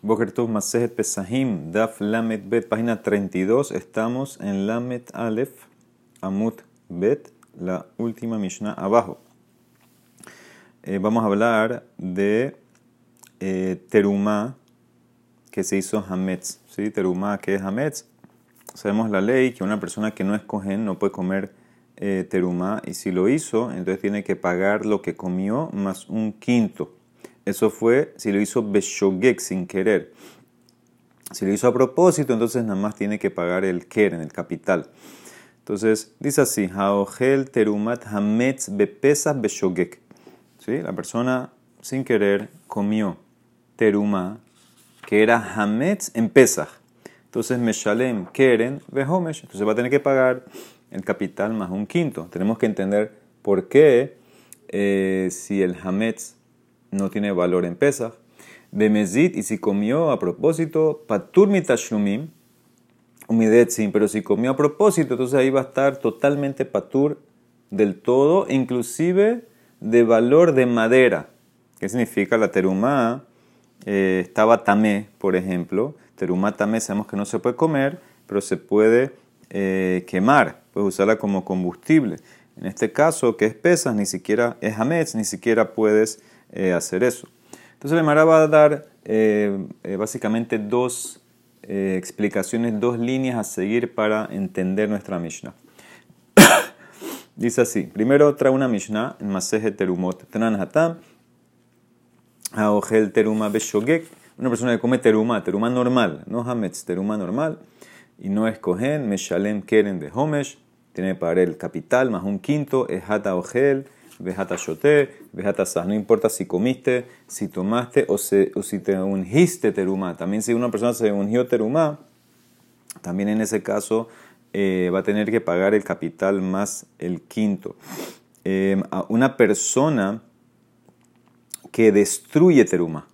Boker Masejet Pesahim, Daf Lamet Bet, página 32. Estamos en Lamet Aleph, Amut Bet, la última Mishnah abajo. Eh, vamos a hablar de eh, Terumá que se hizo Hametz. ¿sí? Terumá que es Hametz. Sabemos la ley que una persona que no es cohen no puede comer eh, terumá y si lo hizo, entonces tiene que pagar lo que comió más un quinto. Eso fue si lo hizo Beshogek sin querer. Si lo hizo a propósito, entonces nada más tiene que pagar el keren, el capital. Entonces dice así: Haogel terumat hametz bepesas beshogek. ¿Sí? La persona sin querer comió teruma que era hametz en pesach. Entonces meshalem keren behomesh. Entonces va a tener que pagar el capital más un quinto. Tenemos que entender por qué eh, si el hametz no tiene valor en Pesach. Bemezit, y si comió a propósito, patur mitashlumim, umidetzim, pero si comió a propósito, entonces ahí va a estar totalmente patur del todo, inclusive de valor de madera. ¿Qué significa? La terumá eh, estaba tamé, por ejemplo. Terumá tamé sabemos que no se puede comer, pero se puede eh, quemar, puedes usarla como combustible. En este caso, que es pesas, ni siquiera es hametz, ni siquiera puedes eh, hacer eso. Entonces, el Mara va a dar eh, eh, básicamente dos explicaciones, dos líneas a seguir para entender nuestra Mishnah. Dice así: primero trae una Mishnah en Maseje Terumot, Hatam, Aogel Teruma Beshogek, una persona que come teruma, teruma normal, no hametz, teruma normal, y no es cohen, meshalem keren de homesh, tiene pagar el capital más un quinto, es hata ogel, vejata shote, vejata. No importa si comiste, si tomaste o, si te ungiste terumá. También si una persona se ungió terumá, también en ese caso eh, va a tener que pagar el capital más el quinto. Eh, una persona que destruye terumá,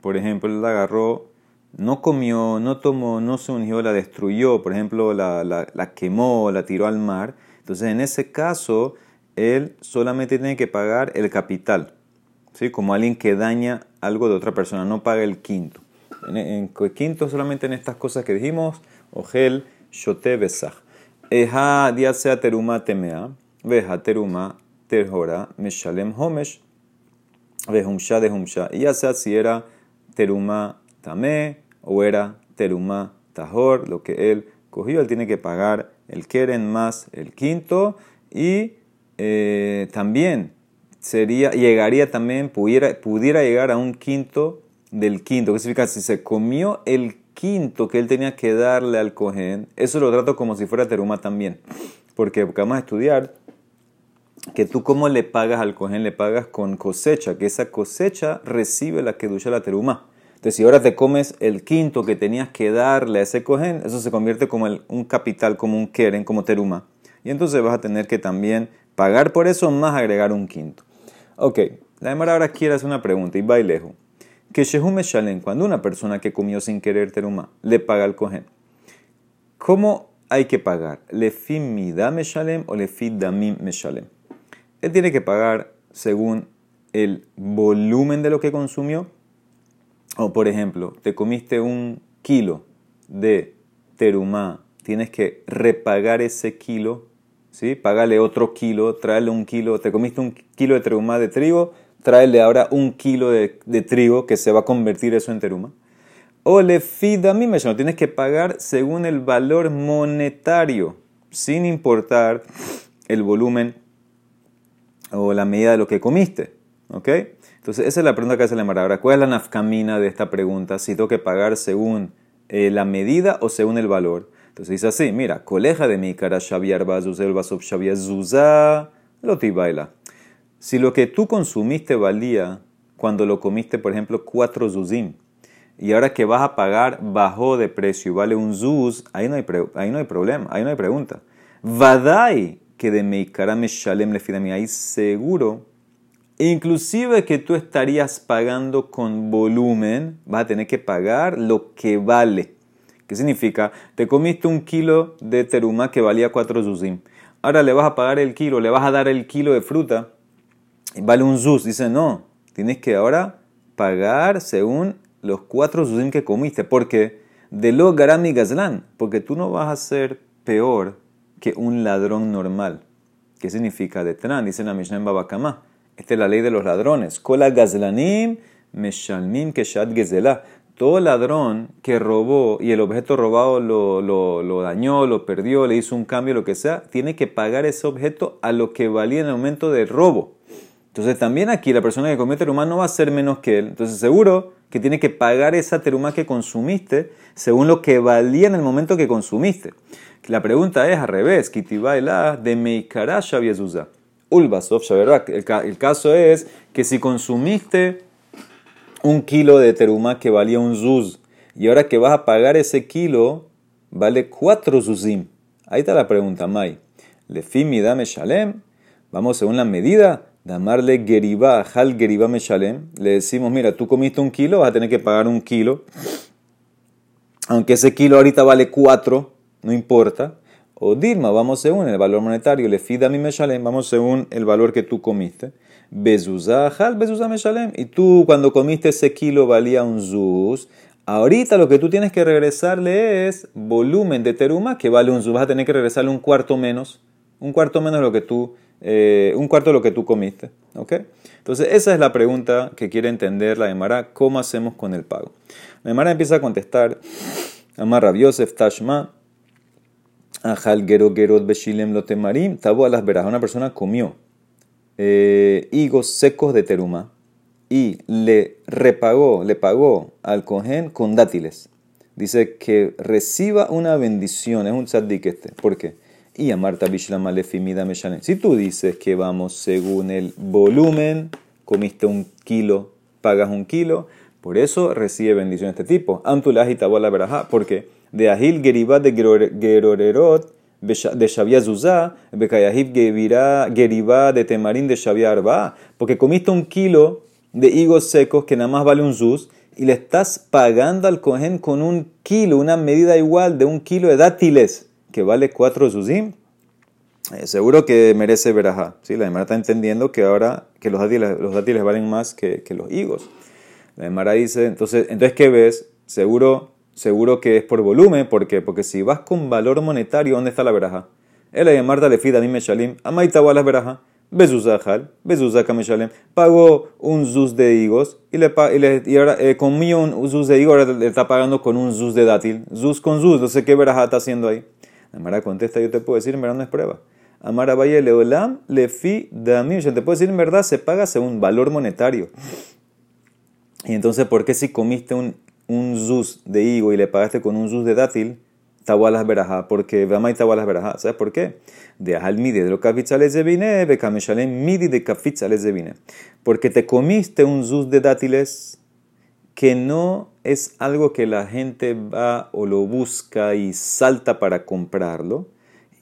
por ejemplo, él la agarró, no comió, no tomó, no se ungió, la destruyó, por ejemplo, la, la, la quemó, la tiró al mar. Entonces, en ese caso, él solamente tiene que pagar el capital, ¿sí? como alguien que daña algo de otra persona, no paga el quinto. En, en quinto solamente en estas cosas que dijimos, ogel, shote, besaj. Eja, sea teruma temea, veja teruma, terjora, meshalem homesh, vehumsha de humsha. Y ya sea si era teruma tame o era teruma tahor, lo que él cogió, él tiene que pagar el keren más el quinto y eh, también sería, llegaría también, pudiera, pudiera llegar a un quinto del quinto. ¿Qué significa? Si se comió el quinto que él tenía que darle al cohen, eso lo trato como si fuera teruma también. Porque, vamos a estudiar que tú cómo le pagas al cohen, le pagas con cosecha, que esa cosecha recibe la que ducha la teruma. Entonces, si ahora te comes el quinto que tenías que darle a ese cohen, eso se convierte como un capital, como un keren, como teruma. Y entonces vas a tener que también pagar por eso más agregar un quinto. Ok, la demora ahora quiere hacer una pregunta y va lejos. Que Shehu Shalem, cuando una persona que comió sin querer teruma le paga al cohen, ¿cómo hay que pagar? ¿Le fi me shalem o le fi damim shalem? Él tiene que pagar según el volumen de lo que consumió. O por ejemplo, te comiste un kilo de terumá, tienes que repagar ese kilo ¿sí? Págale otro kilo, tráele un kilo, te comiste un kilo de teruma de trigo, tráele ahora un kilo de, trigo que se va a convertir eso en teruma. O le fida mí me tienes que pagar según el valor monetario, sin importar el volumen o la medida de lo que comiste. ¿Ok? Entonces, esa es la pregunta que hace la Mara. ¿cuál es la nafcamina de esta pregunta? Si tengo que pagar según eh, la medida o según el valor. Entonces dice así, mira, coleja de mi cara Shaviar Bazuzel Basov Zuza, lo baila. Si lo que tú consumiste valía cuando lo comiste, por ejemplo, cuatro zuzim, y ahora que vas a pagar bajó de precio y vale un zuz, ahí no hay, ahí no hay problema, ahí no hay pregunta. Vadai que de Meikara Meshalem le ahí seguro, inclusive que tú estarías pagando con volumen, vas a tener que pagar lo que vale. ¿Qué significa? Te comiste un kilo de teruma que valía 4 zuzim. Ahora le vas a pagar el kilo, le vas a dar el kilo de fruta y vale un zuz. Dice, no, tienes que ahora pagar según los cuatro zuzim que comiste. porque De lo garami gazlan. Porque tú no vas a ser peor que un ladrón normal. ¿Qué significa de Tran? Dice la Mishnah en Babakama. Esta es la ley de los ladrones. Kola gazlanim meshalmim keshat gezelah. Todo ladrón que robó y el objeto robado lo, lo, dañó, lo perdió, le hizo un cambio, lo que sea, tiene que pagar ese objeto a lo que valía en el momento del robo. Entonces también aquí la persona que comió terumá no va a ser menos que él. Entonces seguro que tiene que pagar esa terumá que consumiste según lo que valía en el momento que consumiste. La pregunta es al revés. Kitibaila de Meikara. Ulbasov el caso es que si consumiste un kilo de terumá que valía un zuz y ahora que vas a pagar ese kilo vale cuatro zuzim. Ahí está la pregunta, Mai. Lefimi dame shalem. Vamos según la medida Damarle geribá, hal geribá meshalem. Le decimos, mira, tú comiste un kilo, vas a tener que pagar un kilo. Aunque ese kilo ahorita vale cuatro, no importa. O Dilma, vamos según el valor monetario. Le fida mi meshalem, vamos según el valor que tú comiste. Bezuzá, hal bezuzá meshalem. Y tú cuando comiste ese kilo valía un zuz. Ahorita lo que tú tienes que regresarle es volumen de teruma que vale un zuz. Vas a tener que regresarle un cuarto menos. Un cuarto menos lo que tú eh, un cuarto de lo que tú comiste. ¿ok? Entonces, esa es la pregunta que quiere entender la Emara, ¿cómo hacemos con el pago? La Emara empieza a contestar, Amar Rabiosef Tashma, Ajal Gero Gerot Beshilem Lotemarim, Tabo a las veras. Una persona comió eh, higos secos de teruma y le repagó, le pagó al cohen con dátiles. Dice que reciba una bendición, es un tzaddik este. ¿Por qué? y a Marta Bishlama Lefimida Meshanen. Si tú dices que vamos según el volumen, comiste un kilo, pagas un kilo, por eso recibe bendición de este tipo. Antulah y la verajá, porque de Ahil Geribat de Gerorerot, de Shabia Zuzá, Bekayahib Geribat de Temarín de Shabia Arba, porque comiste un kilo de higos secos que nada más vale un zuz, y le estás pagando al cohen con un kilo, una medida igual de un kilo de dátiles que vale 4 zuzim, eh, seguro que merece verajá. ¿sí? La Emara está entendiendo que ahora que los dátiles, los dátiles valen más que, que, los higos. La Emara dice, entonces, entonces ¿qué ves? Seguro, seguro que es por volumen. ¿Por qué? Porque si vas con valor monetario, ¿dónde está la verajá? El Marta le fida a mí meshalim, amaita las verajá. Bezuzahal, Bezuzaka Meshalem, pagó un zuz de higos y, le, y, le, y ahora eh, comió un zuz de higos, ahora le está pagando con un zuz de dátil. Zuz con zuz, no sé qué verajá está haciendo ahí. Amara contesta, yo te puedo decir, verdad no es prueba. Amara Valle Leolam, Damim. Yo te puedo decir, en verdad se paga según valor monetario. Y entonces, ¿por qué si comiste un, un zuz de higo y le pagaste con un zuz de dátil, tawalas verajá? Porque Vama y tawalas verajá. ¿Sabes por qué? De ajal midi de lo kafitzales de vine, bekameshalem midi de kafitzales de vine. Porque te comiste un zuz de dátiles que no es algo que la gente va o lo busca y salta para comprarlo,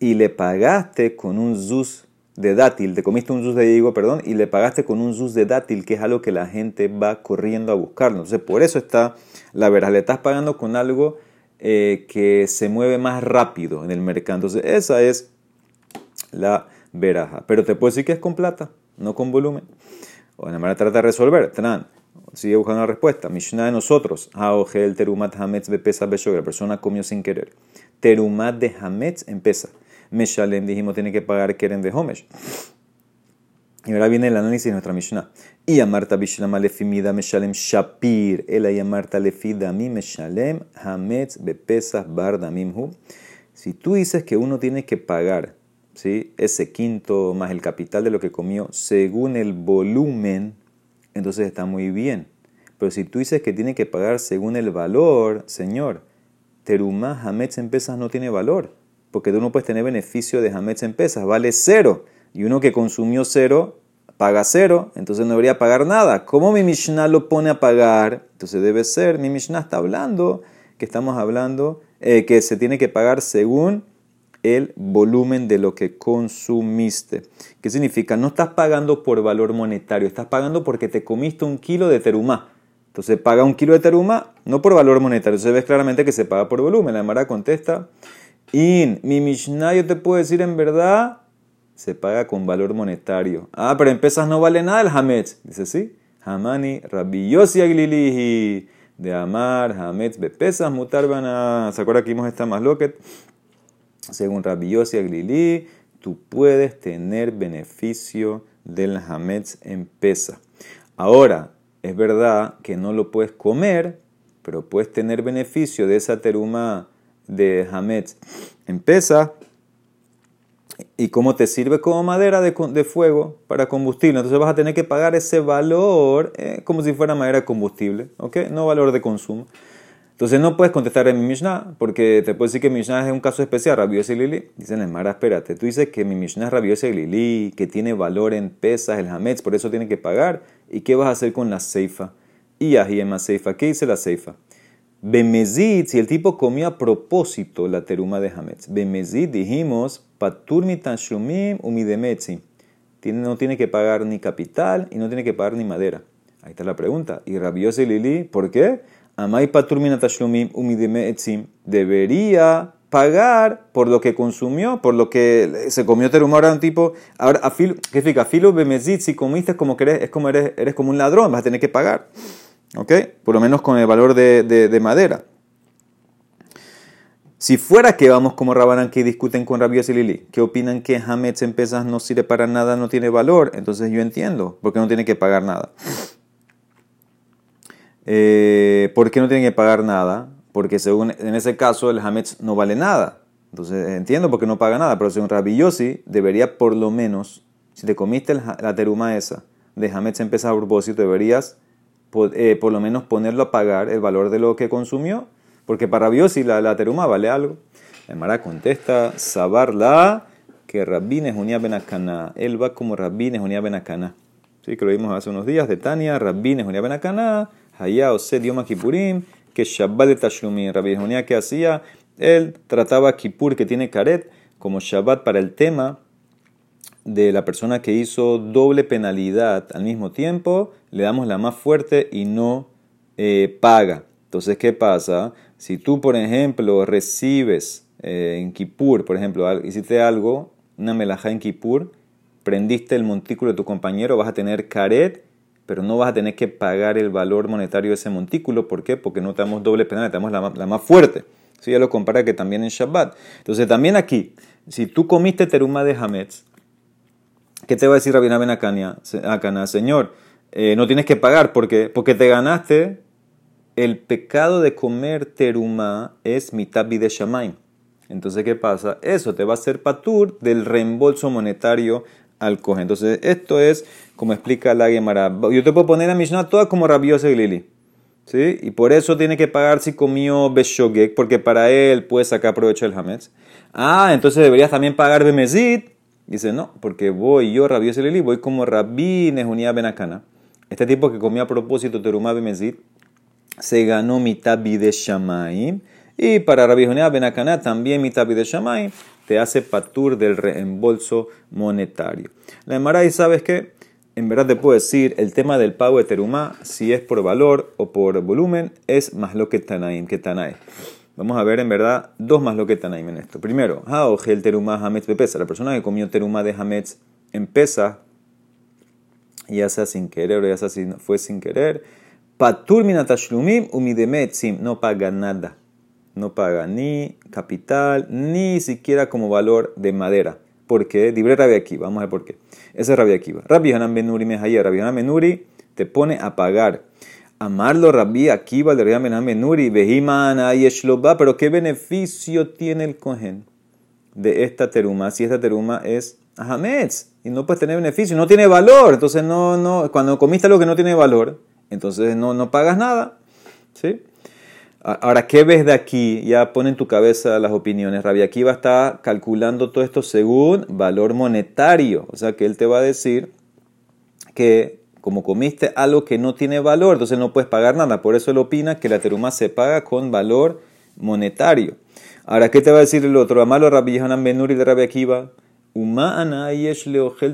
y le pagaste con un zuz de dátil, te comiste un zuz de higo, perdón, y le pagaste con un zuz de dátil, que es algo que la gente va corriendo a buscarlo. Entonces, por eso está la verdad, le estás pagando con algo eh, que se mueve más rápido en el mercado. Entonces, esa es la veraja. Pero te puedo decir que es con plata, no con volumen. O de manera trata de resolver. Tran, Sigue buscando la respuesta. Mishnah de nosotros. Haogel terumat hametz bepesa beshogra. La persona comió sin querer. Terumat de hametz empieza. Meshalem dijimos tiene que pagar keren de homesh. Y ahora viene el análisis de nuestra Mishnah. Y amarta bishlama lefimida meshalem shapir. Ela y amarta lefida mi meshalem hametz bepesas bardamimhu. Si tú dices que uno tiene que pagar ¿sí? ese quinto más el capital de lo que comió según el volumen entonces está muy bien. Pero si tú dices que tiene que pagar según el valor, señor, terumá hametz en pesas no tiene valor, porque tú no puedes tener beneficio de hametz en pesas, vale cero. Y uno que consumió cero, paga cero, entonces no debería pagar nada. ¿Cómo mi Mishnah lo pone a pagar? Entonces debe ser, mi Mishnah está hablando, que estamos hablando, eh, que se tiene que pagar según el volumen de lo que consumiste. ¿Qué significa? No estás pagando por valor monetario, estás pagando porque te comiste un kilo de terumá. Entonces paga un kilo de terumá, no por valor monetario. Entonces ves claramente que se paga por volumen. La Mara contesta, in, mi Mishnah yo te puedo decir en verdad, se paga con valor monetario. Ah, pero en pesas no vale nada el Hametz. Dice, sí. Hamani, Rabbi Yossi Aglilihi. de Amar, Hametz, Bepesas, Mutar, ¿Se acuerda que vimos esta más loquet? Según Rabbi Yossi Aglili, tú puedes tener beneficio del Hametz en pesa. Ahora, es verdad que no lo puedes comer, pero puedes tener beneficio de esa teruma de Hametz en pesa. ¿Y cómo te sirve como madera de, fuego para combustible? Entonces vas a tener que pagar ese valor eh, como si fuera madera de combustible, ¿ok? No valor de consumo. Entonces no puedes contestar en mi Mishnah, porque te puedo decir que mi Mishnah es un caso especial, Rabiosa y Lili. Dicen, Mara, espérate, tú dices que mi Mishnah es Rabiosa y Lili, que tiene valor en pesas, el Hametz, por eso tiene que pagar. ¿Y qué vas a hacer con la Seifa? Y Ahiema Seifa, ¿qué dice la Seifa? Bemezid, si el tipo comió a propósito la teruma de Hametz. Bemezid, dijimos, patur mitashumim umidemetzi. No tiene que pagar ni capital y no tiene que pagar ni madera. Ahí está la pregunta. ¿Y Rabiosa y Lili, por qué? Amai paturmina tashlumim umidime etzim. Debería pagar por lo que consumió, por lo que se comió teruma ahora un tipo. Ahora, afilo, ¿qué significa? Filo bemezit, si comiste como que eres, es como eres, eres como un ladrón, vas a tener que pagar. ¿Ok? Por lo menos con el valor de, de, madera. Si fuera que vamos como Rabanan que discuten con Rabbi y Lili, que opinan que Hametz en pesas no sirve para nada, no tiene valor, entonces yo entiendo, porque no tiene que pagar nada. Eh, ¿Por qué no tienen que pagar nada? Porque según en ese caso el Hametz no vale nada. Entonces entiendo por qué no paga nada, pero según Rabbi Yossi debería por lo menos, si te comiste la teruma esa de Hametz en a propósito, deberías eh, por lo menos ponerlo a pagar el valor de lo que consumió, porque para Rabbi Yossi la, teruma vale algo. El Mara contesta, Sabarla, que Rabbi Nehunia Benacana. Él va como Rabbi Nehunia Benacana. Sí, que lo vimos hace unos días de Tania, Rabbi Nehunia Benacana Hayá Ose Yom Kippurim, que Shabbat de Tashlumi. Rabbi Jonía que hacía, él trataba Kippur que tiene caret como Shabbat para el tema de la persona que hizo doble penalidad al mismo tiempo, le damos la más fuerte y no eh, paga. Entonces, ¿qué pasa? Si tú, por ejemplo, recibes eh, en Kippur, por ejemplo, hiciste algo, una melajá en Kippur, prendiste el montículo de tu compañero, vas a tener caret pero no vas a tener que pagar el valor monetario de ese montículo. ¿Por qué? Porque no te damos doble penal, te damos la, más fuerte. Eso ya lo compara que también en Shabbat. Entonces, también aquí, si tú comiste teruma de Hametz, ¿qué te va a decir Rabina Benacania? Acana, Señor, eh, no tienes que pagar. ¿Por qué? Porque te ganaste. El pecado de comer teruma es mitad de Shamaim. Entonces, ¿qué pasa? Eso te va a hacer patur del reembolso monetario al coge. Entonces, esto es como explica la Gemara. Yo te puedo poner a Mishnah toda como rabiosa y Lili. ¿Sí? Y por eso tiene que pagar si comió Beshogek, porque para él puede sacar provecho del Hametz. Ah, entonces deberías también pagar Bemezid. Dice, no, porque voy yo, rabiosa y Lili, voy como Rabbi Nehunia Benacana. Este tipo que comió a propósito Terumá Bemezid se ganó mitad de Shamaim. Y para Rabbi Nehunia Benacana también mitad de Shamaim te hace patur del reembolso monetario. La Emara, ¿y sabes qué? En verdad te puedo decir, el tema del pago de terumá, si es por valor o por volumen, es más lo que tanaim, que tanae. Vamos a ver en verdad dos más lo que tanaim en esto. Primero, el terumá hametz bepesa. La persona que comió terumá de hametz en pesa, ya sea sin querer o ya sea fue sin querer, patur minatashlumim umidemetzim, no paga nada no paga ni capital, ni siquiera como valor de madera. ¿Por qué? Libre Rabbi Akiva. Vamos a ver por qué. Ese es Rabbi Akiva. Rabbi Hanan Benuri Mejaya. Rabbi Hanan Benuri te pone a pagar. Amarlo Rabbi Akiva de Rabbi Hanan Benuri. Behiman Ayeshloba. Pero ¿qué beneficio tiene el cohen de esta teruma? Si esta teruma es Ahametz. Y no puedes tener beneficio. No tiene valor. Entonces, no, no, cuando comiste algo que no tiene valor, entonces no, no pagas nada. ¿Sí? Ahora, ¿qué ves de aquí? Ya pone en tu cabeza las opiniones. Rabbi Akiva está calculando todo esto según valor monetario. O sea que él te va a decir que como comiste algo que no tiene valor, entonces no puedes pagar nada. Por eso él opina que la teruma se paga con valor monetario. Ahora, ¿qué te va a decir el otro? Amalo Rabbi Hanan Benuri de Rabbi Akiva.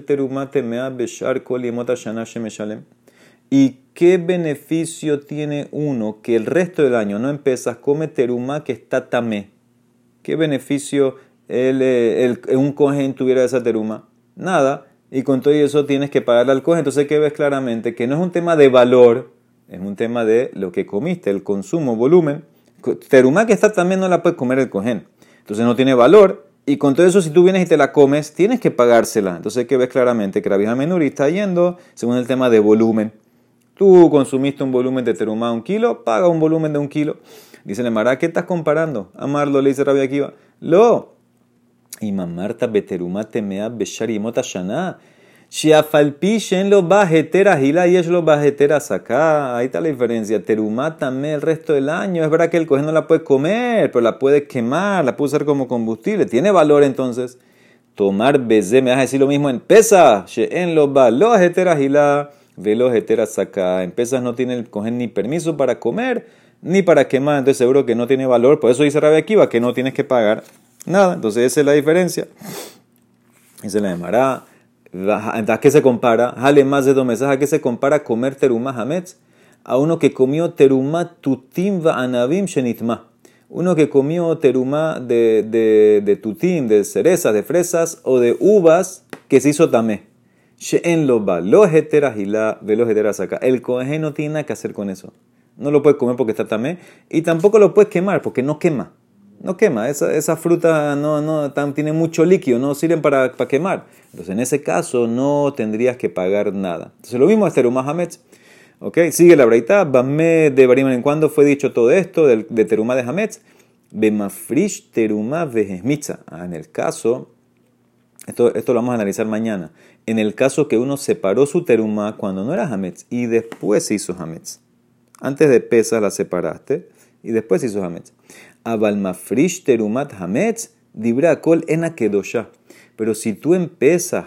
Teruma temea beshar kol. ¿Y qué beneficio tiene uno que el resto del año no empiezas, come teruma que está tamé? ¿Qué beneficio el, el, un cohen tuviera esa teruma? Nada. Y con todo eso tienes que pagarle al cohen. Entonces, ¿qué ves claramente? Que no es un tema de valor Es un tema de lo que comiste, el consumo, volumen. Terumá que está también no la puede comer el cohen. Entonces no tiene valor. Y con todo eso, si tú vienes y te la comes, tienes que pagársela. Entonces que ver claramente que la vieja Menuri está yendo según el tema de volumen. Tú consumiste un volumen de terumá un kilo, paga un volumen de un kilo. Dice le Mara, ¿qué estás comparando? Amarlo, le dice Rabia Akiva. Lo. Y mamarta beterumá temea beshar mota shana. en los bajeteras y la y los bajeteras acá. Ahí está la diferencia. Terumá también el resto del año. Es verdad que el cojín no la puede comer, pero la puede quemar, la puede usar como combustible. Tiene valor entonces. Tomar bezé, me vas a decir lo mismo en pesa. En los bajeteras y la velos heteras acá. En pesas no tiene el cojín ni permiso para comer ni para quemar, entonces seguro que no tiene valor. Por eso dice Rabia Akiva que no tienes que pagar nada. Entonces esa es la diferencia. Esa es la llamará. ¿A qué se compara? Jale más de dos. ¿A qué se compara comer terumá hametz? A uno que comió terumá tutim va anavim shenitma. Uno que comió terumá de, de, de tutim, de cerezas, de fresas o de uvas que se hizo tamé. She'en lo ba, los heteras y la, ve los acá. El coge no tiene nada que hacer con eso no lo puedes comer porque está tamé, y tampoco lo puedes quemar porque no quema. No quema, esa, esa fruta no, no tiene mucho líquido, no sirven para, para, quemar. Entonces, en ese caso, no tendrías que pagar nada. Entonces, lo mismo es Terumah Hametz. ¿Ok? Sigue la breita. Bamé de Bariman en cuando fue dicho todo esto de, Terumah de Hametz. Bemafrish Terumah Vejesmitza. Ah, en el caso, esto, esto lo vamos a analizar mañana. En el caso que uno separó su Terumah cuando no era Hametz y después se hizo Hametz. Antes de pesas la separaste y después hizo hametz. Abalmafrish terumat hametz, dibra kol ena kedosha. Pero si tú en pesas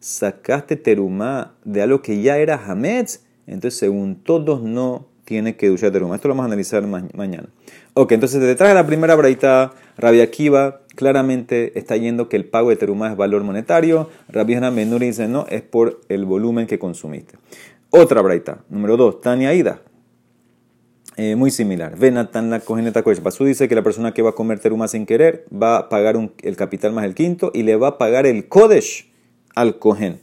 sacaste terumá de algo que ya era hametz, entonces según todos no tiene que duchar terumá. Esto lo vamos a analizar mañana. Ok, entonces detrás de la primera braita, Rabia Akiva claramente está yendo que el pago de terumá es valor monetario. Rabbi Hanan Menuri dice no, es por el volumen que consumiste. Otra braita, número dos, Tania Ida. Eh, muy similar. Venatan la cogeneta Pasú dice que la persona que va a comer teruma sin querer va a pagar el capital más el quinto y le va a pagar el kodesh al cohen.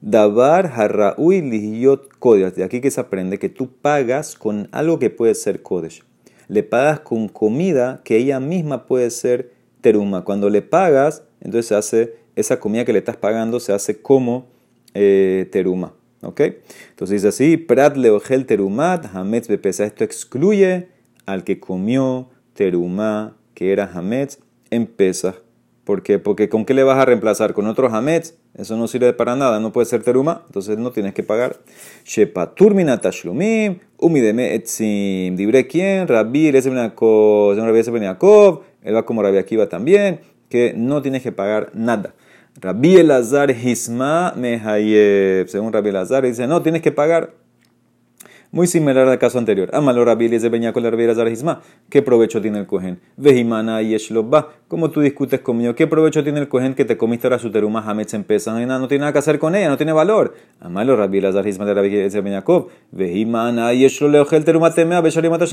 Dabar harraui lihiyot kodesh. De aquí que se aprende que tú pagas con algo que puede ser kodesh. Le pagas con comida que ella misma puede ser teruma. Cuando le pagas, entonces se hace esa comida que le estás pagando se hace como eh, teruma. ¿Ok? Entonces dice así, Prat leogel terumat, hametz bepesa. Esto excluye al que comió terumá, que era hametz, en pesa. ¿Por qué? Porque ¿con qué le vas a reemplazar? ¿Con otro hametz? Eso no sirve para nada, no puede ser teruma, entonces no tienes que pagar. Shepatur tashlumim, umideme etzim. Dibre quién? Rabbi Yaakov, él va como Rabbi Akiva también, que no tienes que pagar nada. Rabbi Elazar Hisma Mehayeb. Según Rabbi Elazar, dice, no, tienes que pagar. Muy similar al caso anterior. Amalo Rabbi Eliezer Beña con Rabbi Elazar Hisma. ¿Qué provecho tiene el cohen? Vehimana Yeshlobba. ¿Cómo tú discutes conmigo? ¿Qué provecho tiene el cohen que te comiste ahora su teruma hametz en pesa? No, tiene nada que hacer con ella, no tiene valor. Amalo Rabbi Elazar Hisma de Rabbi Eliezer Beñakov. Vehimana Yeshloleogel teruma temea beshalimata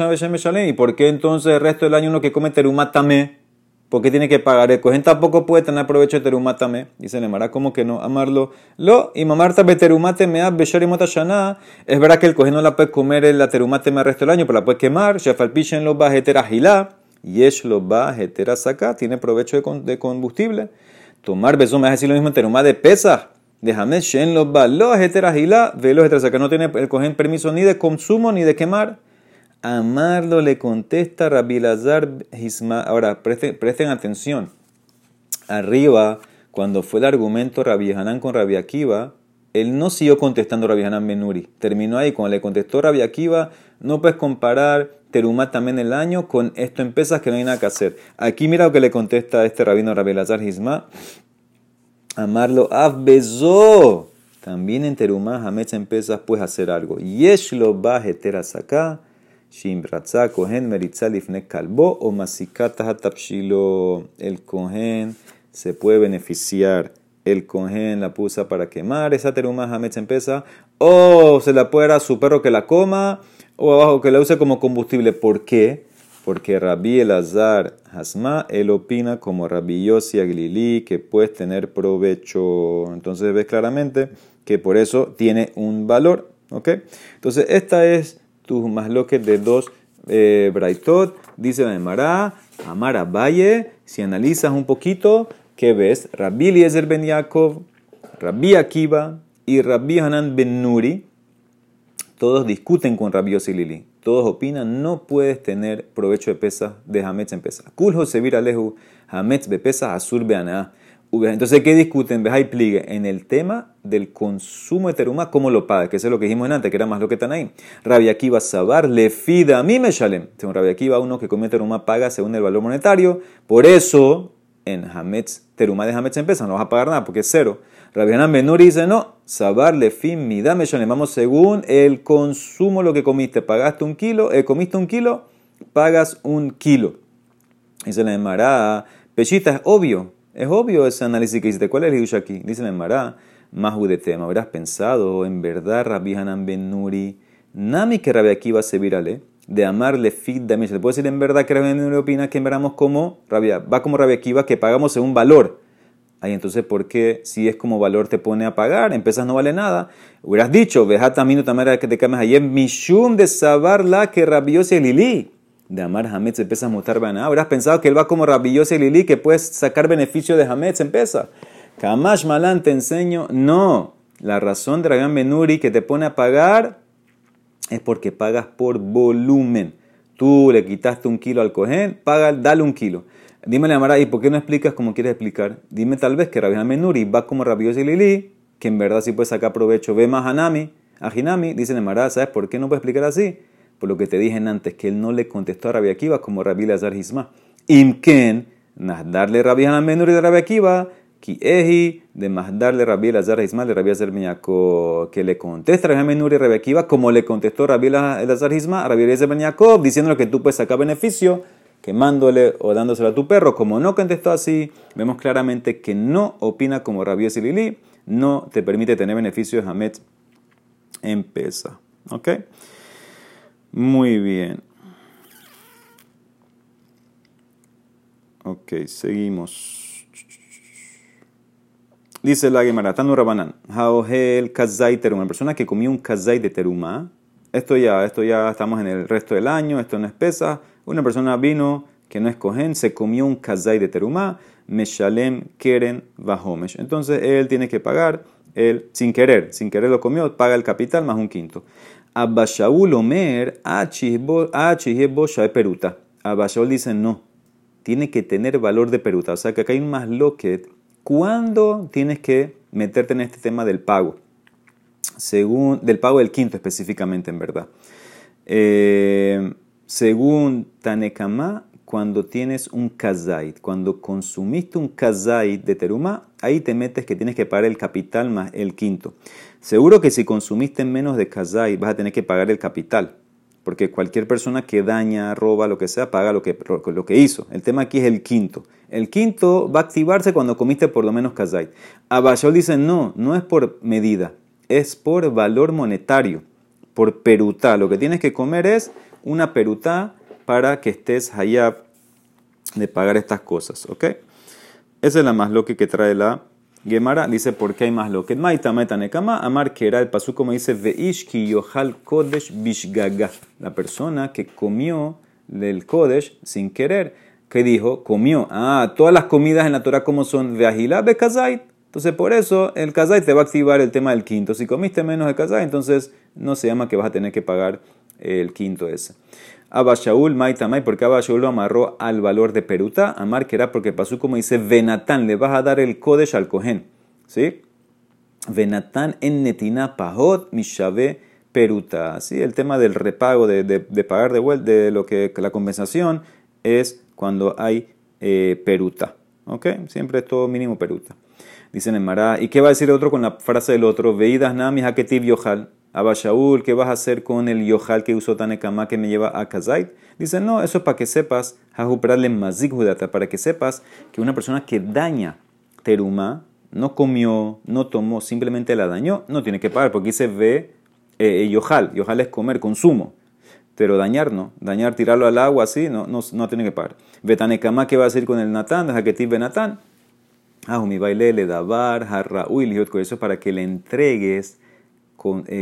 ¿Y por qué entonces el resto del año uno que come teruma tamé? ¿Por qué tiene que pagar? El cohen tampoco puede tener provecho de terumátame. Dice Nemara, ¿cómo que no? Amarlo. Lo, y mamarta beterumate mea besharimota shana. Es verdad que el cohen no la puede comer la terumate el resto del año, pero la puede quemar. Shafalpishen lo bajetera gilá. Yesh lo bajetera saca. Tiene provecho de combustible. Tomar beso, me a decir lo mismo en terumá de pesa. Déjame, shen lo ba lo gilá. Velo saca. No tiene el cohen permiso ni de consumo ni de quemar. Amarlo le contesta Rabbi Lazar Hisma. Ahora, presten, atención. Arriba, cuando fue el argumento Rabbi Hanan con Rabbi Akiva, él no siguió contestando Rabbi Hanan Menuri. Terminó ahí. Cuando le contestó Rabbi Akiva, no puedes comparar Terumá también el año con esto en pesas que no hay nada que hacer. Aquí mira lo que le contesta este rabino Rabbi Lazar Hisma. Amarlo Avbezó. También en Terumá, Hametz en pesas puedes hacer algo. Yeshlo bajeteras acá. Kohen Kalbo o. El Kohen se puede beneficiar. El Kohen la pusa para quemar esa teruma Hametz empieza. O se la puede a su perro que la coma. O abajo que la use como combustible. ¿Por qué? Porque Rabbi Elazar Hasma, él opina como Rabbi Yossi Aglili que puedes tener provecho. Entonces ves claramente que por eso tiene un valor. ¿Ok? Entonces esta es tus masloques de dos eh, braitot. Dice la Emara, Amara Valle, si analizas un poquito, ¿qué ves? Rabbi Eliezer ben Yaakov, Rabbi Akiva y Rabbi Hanan ben Nuri, todos discuten con Rabbi Yosilili. Todos opinan, no puedes tener provecho de pesas de Hametz en pesas. Kulho sevir alehu Hametz be pesas azur beana. Entonces, ¿qué discuten? Ves ahí pligue en el tema del consumo de teruma, ¿cómo lo paga? Que eso es lo que dijimos antes, que era más lo que están ahí. Rabia Akiva Sabar le fida a mí me shalem. Según Rabia Akiva, uno que come teruma paga según el valor monetario. Por eso, en Hametz, teruma de Hametz en pesa, no vas a pagar nada porque es cero. Rabia Menuri dice, no, Sabar le fin mi dame shalem. Vamos según el consumo, lo que comiste. Pagaste un kilo, eh, comiste un kilo, pagas un kilo. Dice la Emara, pechita, es obvio es obvio ese análisis que hiciste. ¿Cuál es el issue aquí? Dice la Emara, más de tema. Habrás pensado, en verdad, Rabbi Hanan Ben Nuri, Nami que Rabbi Akiva se virale, de amarle fit de ¿Se puede decir en verdad que Rabbi Ben Nuri opina que veramos como Rabia, va como Rabbi Akiva que pagamos según valor? Ahí entonces, ¿por qué si es como valor te pone a pagar? Empiezas no vale nada. Hubieras dicho, veja también tamara que te cames ayer, mishum de sabar la que rabiose lili de Amar Hametz empieza a mutar Baná. Habrás pensado que él va como Rabilloso y Lili, que puedes sacar beneficio de Hametz empieza. Kamash Malan te enseño, no. La razón de Ragan Benuri que te pone a pagar es porque pagas por volumen. Tú le quitaste un kilo al cohen, paga, dale un kilo. Dime, Amara, ¿y por qué no explicas como quieres explicar? Dime tal vez que Rabbi Benuri va como Rabilloso y Lili, que en verdad sí puede sacar provecho. Ve más a Nami, a Hinami, dice Amara, ¿sabes por qué no puede explicar así? Por lo que te dije antes, que él no le contestó a Rabbi Akiva como Rabbi Lazar Hisma. Imken, darle Rabbi Hanan Menur de Rabbi Akiva, ki eji, de darle Rabbi Lazar Hisma de Rabbi Lazar que le contesta Rabbi Menur y Rabbi Akiva como le contestó Rabbi Lazar Hisma a Rabbi Lazar Jacob, diciéndole que tú puedes sacar beneficio quemándole o dándoselo a tu perro. Como no contestó así, vemos claramente que no opina como Rabbi Silili, no te permite tener beneficios Hamet en pesa. ¿Ok? Muy bien. Ok, seguimos. Dice la Gemara, Tanu Rabanan, Haohel Kazai Teruma, una persona que comió un Kazai de Teruma. Esto ya, esto ya estamos en el resto del año, esto no es pesa. Una persona vino que no es cohen, se comió un Kazai de Teruma, Meshalem Keren Vahomesh. Entonces él tiene que pagar, él sin querer, sin querer lo comió, paga el capital más un quinto. Abba Shaul Omer, de peruta. Abba Shaul dice no, tiene que tener valor de peruta. O sea que acá hay un más loquet. ¿Cuándo tienes que meterte en este tema del pago? Según, del pago del quinto específicamente, en verdad. Eh, según Tanekama, cuando tienes un kazait, cuando consumiste un kazait de teruma, ahí te metes que tienes que pagar el capital más el quinto. Seguro que si consumiste menos de kazait vas a tener que pagar el capital, porque cualquier persona que daña, roba, lo que sea, paga lo que, lo que hizo. El tema aquí es el quinto. El quinto va a activarse cuando comiste por lo menos kazait. Abashol dice, no, no es por medida, es por valor monetario, por peruta. Lo que tienes que comer es una peruta para que estés allá de pagar estas cosas, ¿ok? Esa es la más loque que trae la Gemara. Dice, ¿por qué hay más loque? Maita metanekama, amar que era el pasú como dice, veishki yohal kodesh bishgaga. La persona que comió del kodesh sin querer. ¿Qué dijo? Comió. Ah, todas las comidas en la Torah como son veahilá bekazait. Entonces, por eso el kazait te va a activar el tema del quinto. Si comiste menos de kazait, entonces no se llama que vas a tener que pagar el quinto ese. Abba Shaul, Maitamai, porque Abba Shaul lo amarró al valor de Peruta. Amar que era porque pasó como dice Venatán, le vas a dar el Kodesh al Cohen. ¿Sí? Venatán en Netina Pahot Mishave Peruta. ¿Sí? El tema del repago, de, pagar de vuelta, de lo que la compensación es cuando hay eh, Peruta. ¿Ok? Siempre es todo mínimo Peruta. Dicen en Mará. ¿Y qué va a decir el otro con la frase del otro? Veidas Nami Haketiv Yohal. Abba Shaul, ¿qué vas a hacer con el yohal que usó Tanekama que me lleva a Kazait? Dice, no, eso es para que sepas, para que sepas que una persona que daña teruma, no comió, no tomó, simplemente la dañó, no tiene que pagar, porque dice ve eh, eh, yohal, yohal es comer, consumo. Pero dañar no, dañar, tirarlo al agua así, no, no, no tiene que pagar. Tanekama, ¿qué va a hacer con el Natán? Deja que tive Natán. Ah, mi baile le dabar, harra, eso es para que le entregues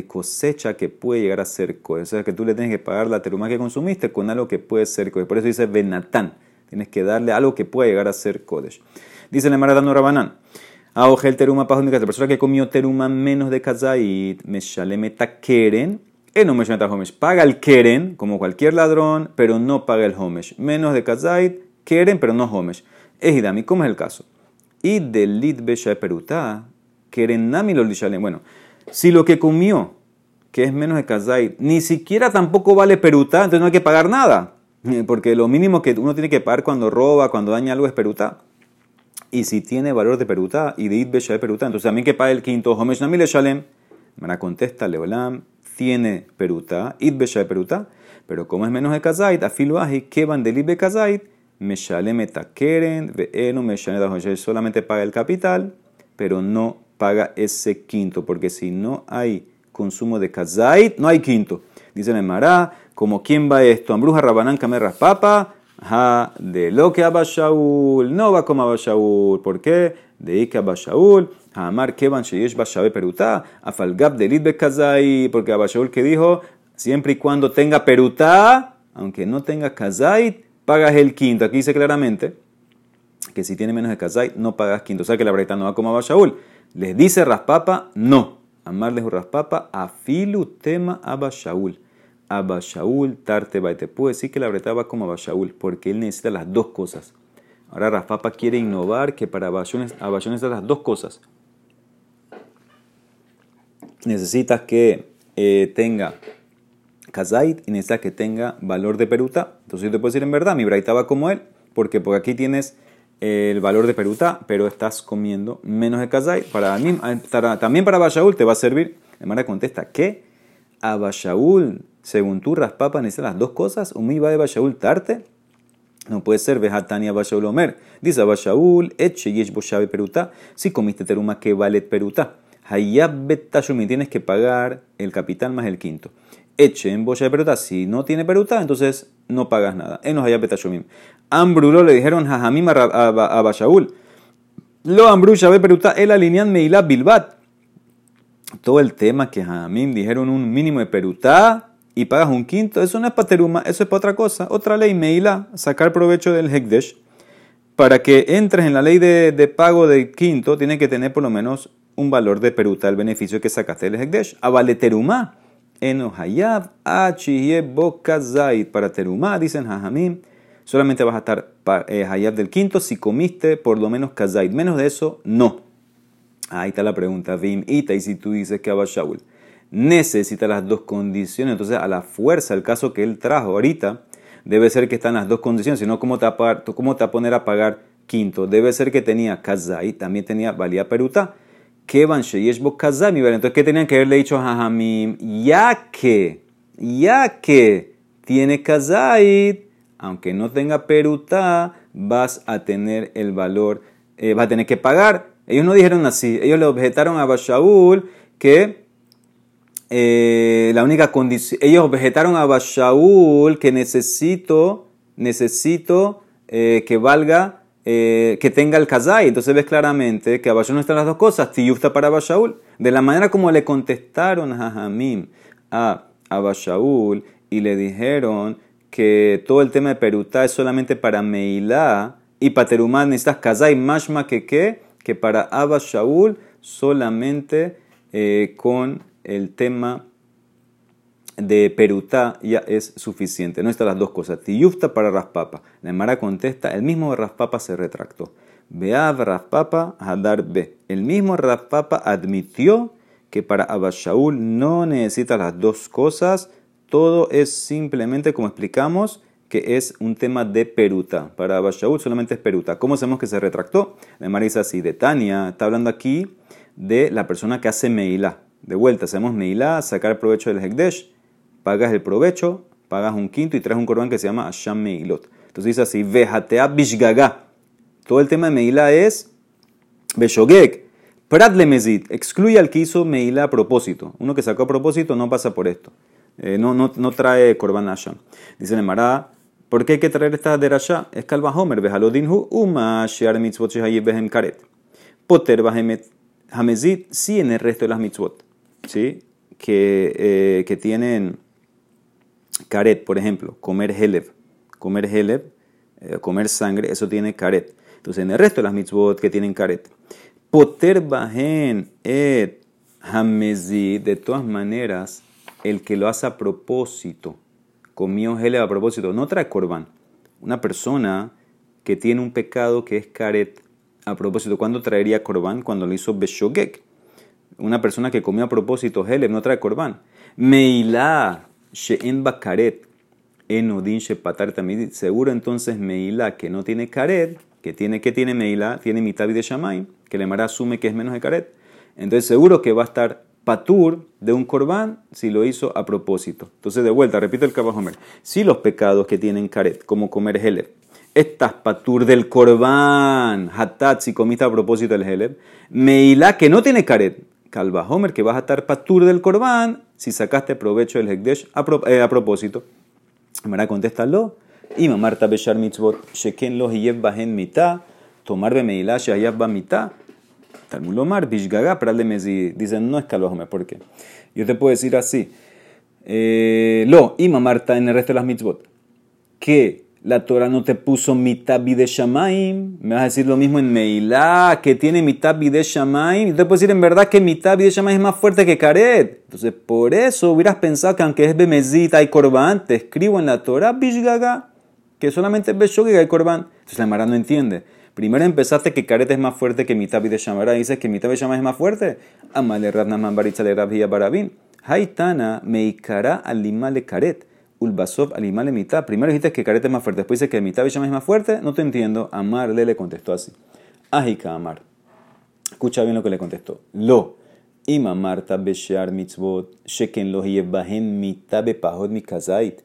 cosecha que puede llegar a ser Kodesh. O sea, que tú le tienes que pagar la teruma que consumiste con algo que puede ser Kodesh. Por eso dice Benatán. Tienes que darle algo que puede llegar a ser Kodesh. Dice el Maradano Rabanán. el teruma para la persona que comió teruma menos de kazait, me shalemeta keren, no me homesh. Paga el keren, como cualquier ladrón, pero no paga el homesh. Menos de kazait, keren, pero no homesh. Ejidami, ¿cómo es el caso? Y del lit besha peruta, keren nami lo Bueno, si lo que comió, que es menos de kazait, ni siquiera tampoco vale peruta, entonces no hay que pagar nada. Porque lo mínimo que uno tiene que pagar cuando roba, cuando daña algo es peruta. Y si tiene valor de peruta y de id besha de peruta, entonces también que paga el quinto homesh nami le shalem. Me contesta Leolam, tiene peruta, id besha de peruta, pero como es menos de kazait, afilo aji, que van del id be kazait, me shalem etakeren, ve'enu me shalem solamente paga el capital, pero no paga ese quinto, porque si no hay consumo de kazait, no hay quinto. Dice el Mará, como quién va esto, Ambruja Rabanán Camerras Papa, ja, de lo que Abashaul, no va como Abashaul, ¿por qué? De Ike Abashaul, Amar Kevan Sheyesh Bashabe Peruta, Afalgab de Lidbe Kazai, porque Abashaul que dijo, siempre y cuando tenga Peruta, aunque no tenga Kazait, pagas el quinto. Aquí dice claramente que si tiene menos de Kazait, no pagas quinto. O sea que la breita no va como Abashaul. Les dice Raspapa, no. Amarles Raspapa, afilu tema Abashaul. Abba Shaul, Tarte Te puedo decir que la breta va como Abba Shaul, porque él necesita las dos cosas. Ahora Rafapa quiere innovar que para Abba necesita las dos cosas. Necesitas que eh, tenga kazait y necesitas que tenga valor de peruta. Entonces yo te puedo decir en verdad, mi braita como él, porque por aquí tienes el valor de peruta, pero estás comiendo menos de kazait. Para mí, también para Abba te va a servir. Hermana contesta, ¿qué? Abba según tú, Raspapa necesita las dos cosas, mi va de Bashaul tarte. No puede ser Vejatania Bashaul Omer. Dice Bashaul, Eche Yesh Boshabe Peruta. Si comiste teruma que vale Peruta. Hayab Betashumi, tienes que pagar el capital más el quinto. Eche en Boshabe Peruta. Si no tiene Peruta, entonces no pagas nada. Enos Hayab Betashumim. Ambrulo le dijeron Jajamim a Bashaul. Lo Ambru Shabe Peruta, el alinean Meila Bilbat. Todo el tema que Jajamim dijeron un mínimo de Peruta y pagas un quinto, eso no es para teruma, eso es para otra cosa. Otra ley, Meila, sacar provecho del Hekdesh. Para que entres en la ley de, pago del quinto, tiene que tener por lo menos un valor de peruta, el beneficio que sacaste del Hekdesh. Avale teruma, enohayab, achihye bokazait. Para teruma, dicen hajamim, solamente vas a estar eh, hayab del quinto si comiste por lo menos kazait. Menos de eso, no. Ahí está la pregunta, Vim, ita, y si tú dices que Abashaul necesita las dos condiciones. Entonces, a la fuerza, el caso que él trajo ahorita, debe ser que están las dos condiciones. Si no, ¿cómo te, va a poner a pagar quinto? Debe ser que tenía Kazai, también tenía valía peruta. Kevan Sheyeshbo Kazai, Entonces, ¿qué tenían que haberle dicho a Jajamim? Ya que, ya que tiene Kazai, aunque no tenga peruta, vas a tener el valor, eh, vas a tener que pagar. Ellos no dijeron así, ellos le objetaron a Bashaul que eh, la única condición, ellos vegetaron a Bashaul que necesito, necesito eh, que valga, eh, que tenga el kazai. Entonces ves claramente que a Bashaul no están las dos cosas, tiyufta para Bashaul. De la manera como le contestaron a Jamim a, Bashaul y le dijeron que todo el tema de Peruta es solamente para Meilá y para Terumá necesitas kazai, mashma que qué, que para Abba Shaul solamente con el tema de Perutá ya es suficiente. No están las dos cosas. Tiyufta para Raspapa. La Emara contesta, el mismo Raspapa se retractó. Beav Raspapa Hadar B. El mismo Raspapa admitió que para Abashaul no necesita las dos cosas. Todo es simplemente, como explicamos, que es un tema de peruta. Para Abashaul solamente es peruta. ¿Cómo sabemos que se retractó? La Emara dice así, de Tania, está hablando aquí de la persona que hace Meilá. De vuelta, hacemos Meilá, sacar provecho del Hekdesh, pagas el provecho, pagas un quinto y traes un corbán que se llama Asham Meilot. Entonces dice así, Vejatea Bishgaga. Todo el tema de Meilá es Beshogek. Prat Lemezit, excluye al que hizo Meilá a propósito. Uno que sacó a propósito no pasa por esto. Eh, no, no, no, trae Korban Asham. Dice Nemara, ¿por qué hay que traer esta derasha? Es Kalva Homer, Bejalodinhu, Uma, Shear Mitzvot Shehayib Behem Karet. Poter Bahemet Hamezit, sí en el resto de las mitzvot. ¿sí? que, eh, que tienen caret, por ejemplo, comer heleb, comer heleb, eh, comer sangre, eso tiene caret. Entonces, en el resto de las mitzvot que tienen caret, poter bajen et hamezi, de todas maneras, el que lo hace a propósito, comió heleb a propósito, no trae corbán. Una persona que tiene un pecado que es caret, a propósito, ¿cuándo traería corbán? Cuando lo hizo Beshogek. Una persona que comió a propósito heleb no trae corbán. Meilá she'en bakaret enodin shepatar tamid. Seguro entonces Meilá que no tiene caret, que tiene, que tiene Meilá? Tiene mitad de Shamay, que le mara asume que es menos de caret. Entonces seguro que va a estar patur de un corbán si lo hizo a propósito. Entonces de vuelta, repito el Kabahomer. Si los pecados que tienen caret, como comer heleb, estas patur del corbán, hatat si comiste a propósito el heleb, meilá que no tiene caret, calva homer que vas a estar patur del corbán si sacaste provecho del hekdesh a, eh, a propósito. Mara, contéstalo. Y Marta Beshar Mitzvot, Sheken los Yev Bahen Mita, tomar de Meilá, Shayab Ba Mita, Talmud Lomar, Bishgaga, Pral de. Dicen, no es Calvajome, ¿por qué? Yo te puedo decir así. Eh, lo, y Marta en el resto de las mitzvot, que la Torah no te puso mitad de Shamaim. Me vas a decir lo mismo en Meilá, que tiene mitad de Shamaim. Yo te puedo decir en verdad que mitad de Shamaim es más fuerte que Karet. Entonces, por eso hubieras pensado que aunque es Bemezita y Corban, te escribo en la Torah Bishgaga, que solamente es Beshogiga y Corban. Entonces la Mara no entiende. Primero empezaste que Karet es más fuerte que mitad de Shamara. Dices que mitad de Shamaim es más fuerte. Amale Rabnaman Baritza le Rabia Barabin. Haitana meikara alimale Karet. Ulbasov animal mitad. Primero dijiste que carete es más fuerte, después dices que mitad es más fuerte. No te entiendo. Amar le contestó así. Ajika Amar. Escucha bien lo que le contestó. Lo. Ima Marta Beshear mitzvot. Sheken lo bahen mitad bepahot mikazait.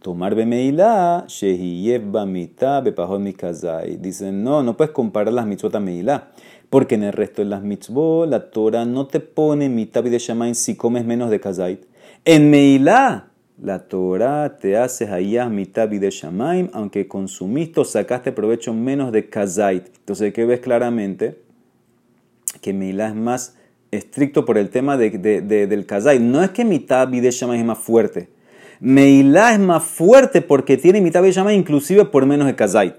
Tomar bemeilá. Shehiyev ba mitad bepahot mikazait. Dicen, no, no puedes comparar las mitzvot a meilá. Porque en el resto de las mitzvot, la Torah no te pone mitad de shamain si comes menos de kazait. En meilá la Torah te hace hayah mitad de shamaim, aunque consumiste o sacaste provecho menos de kazait. Entonces, ¿qué ves claramente? Que Milá es más estricto por el tema de, del kazait. No es que mitad de shamaim es más fuerte. Meilá es más fuerte porque tiene mitad de inclusive por menos de kazait.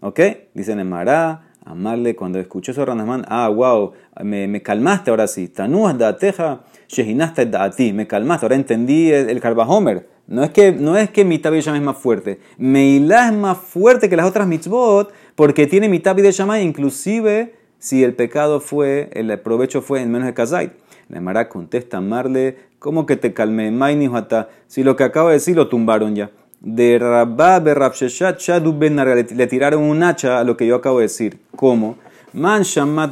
¿Ok? Dicen en Mará, amarle cuando escuché eso Ranasman, ah, wow, me, me calmaste ahora sí. Tanuas da teja Ti, me calmaste, ahora entendí el, el Homer. No es que, no es que mi tabi es más fuerte. Meilá es más fuerte que las otras mitzvot porque tiene mi tabi de Shammai, inclusive si el pecado fue, el provecho fue en menos de Kazait. La Mara contesta Marle, ¿cómo que te calmé? Maini si lo que acabo de decir lo tumbaron ya. De Rabba Berrabsheshat le tiraron un hacha a lo que yo acabo de decir. ¿Cómo? Man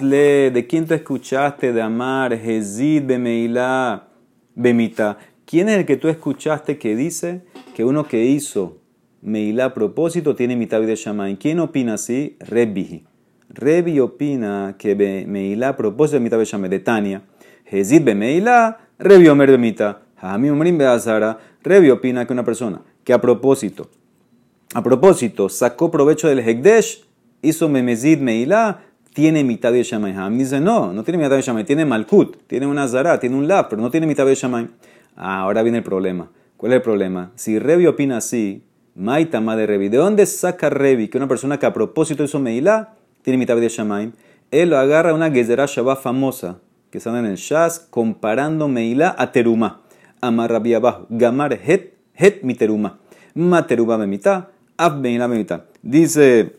le, ¿de quién te escuchaste de amar Hezid Bemeilá Bemita? ¿Quién es el que tú escuchaste que dice que uno que hizo Meilá a propósito tiene mitad de Shaman? ¿Quién opina así? Rebi. Rebi opina que Meilá a propósito mitad de Shaman. De Tania. Hezid Bemeilá, Rebi Omer Bemita. Beazara. Rebi opina que una persona que a propósito, a propósito, sacó provecho del Hekdesh, hizo Memezid Meilá, tiene mitad de Shamayim. Dice, no, no tiene mitad de Shamayim, tiene Malkut, tiene una Zara, tiene un Lab, pero no tiene mitad de Shamayim. Ah, ahora viene el problema. ¿Cuál es el problema? Si Revi opina así, Maitama de Revi, ¿de dónde saca Revi que una persona que a propósito hizo Meilá tiene mitad de Shamayim? Él lo agarra una Gezerah Shabbat famosa que está en el Shas comparando Meilá a Teruma. Amar Rabbi abajo, Gamar Het, Het mi Teruma. Ma Teruma mitad, Ab Meilá mitad. Dice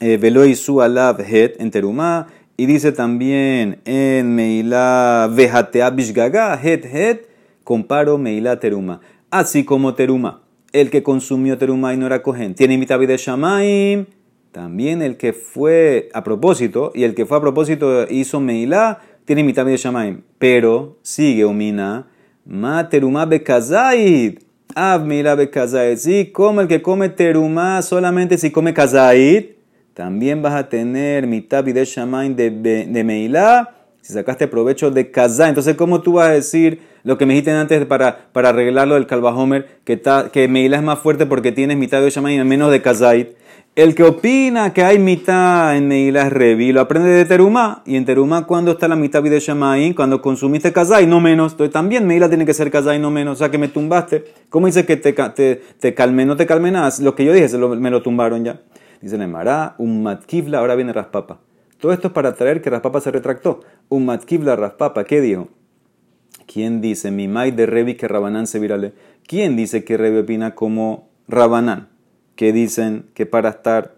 eh, Veloi su alav het en terumá. Y dice también en Meilá vejatea bishgaga, het het, comparo Meilá teruma. Así como teruma, el que consumió teruma y no era cohen, tiene mitad de shamaim. También el que fue a propósito, y el que fue a propósito hizo Meilá, tiene mitad de shamaim. Pero sigue umina, ma teruma bekazaid. Ab Meilá bekazaid. Sí, como el que come teruma solamente si come kazaid también vas a tener mitad de shamain de, de Meilá si sacaste provecho de Kazá. Entonces, ¿cómo tú vas a decir lo que me dijiste antes para, para arreglarlo del Calvajomer? Que, que Meilá es más fuerte porque tienes mitad de Shamain y menos de Kazait. El que opina que hay mitad en Meila es Revi, lo aprende de Terumá. Y en Terumá, cuando está la mitad de? Cuando consumiste Kazai, no menos. Entonces también Meila tiene que ser Kazai, no menos. O sea, que me tumbaste. ¿Cómo dice que te, te, te calmé? No te calmé nada. Lo que yo dije, me lo tumbaron ya. Dice Nemara, un matkivla, ahora viene Raspapa. Todo esto es para traer que Raspapa se retractó. Un matkivla Raspapa, ¿qué dijo? ¿Quién dice, mi mai Revi que Rabanán se virale? ¿Quién dice que Revi opina como Rabanán? que dicen que para estar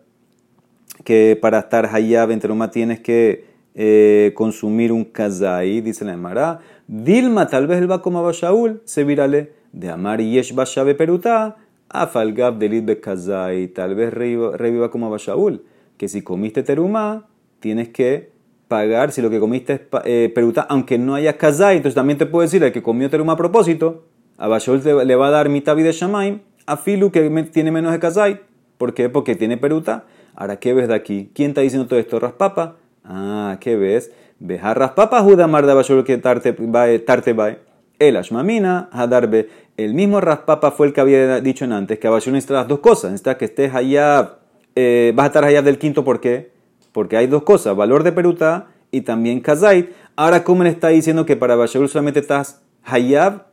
que para estar hayab en teruma tienes que eh, consumir un kazai, dice la Emara. Dilma, tal vez el va como Bashaul, se virale de Amar Yesh Bashabe Peruta, Afalgab Delit Be Kazai, tal vez reviva como Bashaul, que si comiste teruma, tienes que pagar si lo que comiste es eh, peruta, aunque no haya kazai. Entonces también te puedo decir, el que comió teruma a propósito, a Bashaul le va a dar mitad de Shamaim, a Filu que tiene menos de Kazai. ¿Por qué? Porque tiene peruta. Ahora, ¿qué ves de aquí? ¿Quién está diciendo todo esto? Raspapa. Ah, ¿qué ves? Ves a Raspapa, Juda Marda Bashur que tarte va. El Ashmamina, Hadarbe. El mismo Raspapa fue el que había dicho en antes que a Bashur necesitas las dos cosas. Necesitas que estés allá, eh, vas a estar allá del quinto, ¿por qué? Porque hay dos cosas, valor de peruta y también kazait. Ahora, ¿cómo le está diciendo que para Bashur solamente estás hayab?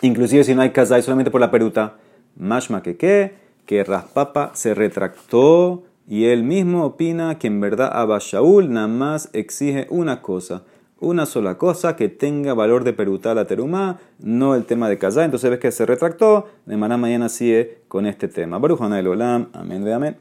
Inclusive si no hay kazait solamente por la peruta. Mashma que qué, que Raspapa se retractó y él mismo opina que en verdad Abba Shaul nada más exige una cosa, una sola cosa que tenga valor de peruta la terumá, no el tema de casar. Entonces ves que se retractó, de mañana sigue con este tema. Baruch Olam, amén de amén.